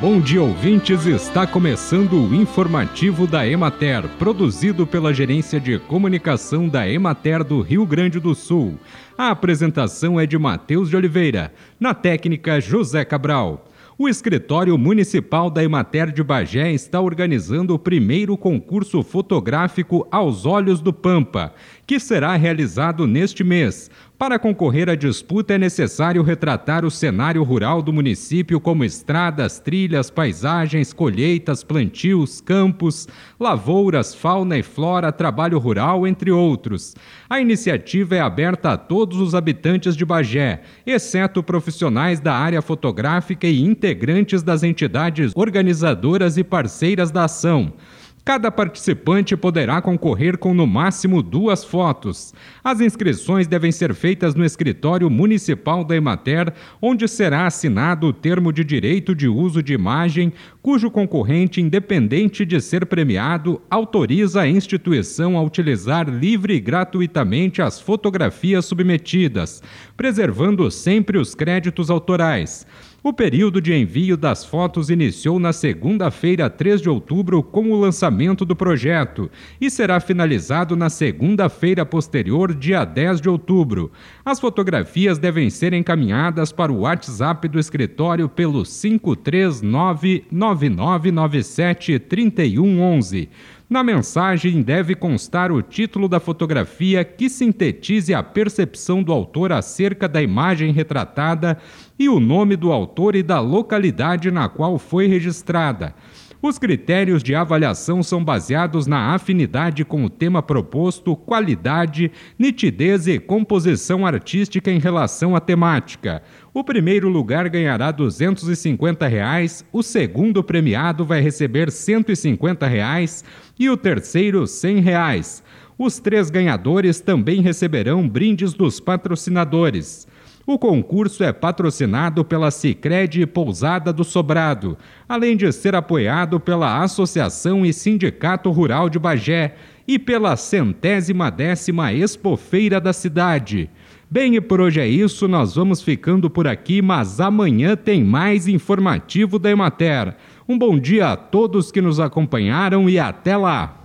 Bom dia, ouvintes. Está começando o informativo da Emater, produzido pela Gerência de Comunicação da Emater do Rio Grande do Sul. A apresentação é de Matheus de Oliveira, na técnica José Cabral. O escritório municipal da Emater de Bagé está organizando o primeiro concurso fotográfico aos olhos do Pampa, que será realizado neste mês. Para concorrer à disputa é necessário retratar o cenário rural do município como estradas, trilhas, paisagens, colheitas, plantios, campos, lavouras, fauna e flora, trabalho rural, entre outros. A iniciativa é aberta a todos os habitantes de Bagé, exceto profissionais da área fotográfica e integrantes das entidades organizadoras e parceiras da ação. Cada participante poderá concorrer com no máximo duas fotos. As inscrições devem ser feitas no escritório municipal da Emater, onde será assinado o termo de direito de uso de imagem, cujo concorrente, independente de ser premiado, autoriza a instituição a utilizar livre e gratuitamente as fotografias submetidas, preservando sempre os créditos autorais. O período de envio das fotos iniciou na segunda-feira, 3 de outubro, com o lançamento do projeto e será finalizado na segunda-feira posterior, dia 10 de outubro. As fotografias devem ser encaminhadas para o WhatsApp do escritório pelo 539 9997 3111. Na mensagem deve constar o título da fotografia que sintetize a percepção do autor acerca da imagem retratada e o nome do autor e da localidade na qual foi registrada. Os critérios de avaliação são baseados na afinidade com o tema proposto, qualidade, nitidez e composição artística em relação à temática. O primeiro lugar ganhará 250 reais, o segundo premiado vai receber 150 reais, e o terceiro 100 reais. Os três ganhadores também receberão brindes dos patrocinadores. O concurso é patrocinado pela Sicredi Pousada do Sobrado, além de ser apoiado pela Associação e Sindicato Rural de Bagé e pela centésima décima Expofeira da cidade. Bem, e por hoje é isso, nós vamos ficando por aqui, mas amanhã tem mais informativo da Emater. Um bom dia a todos que nos acompanharam e até lá!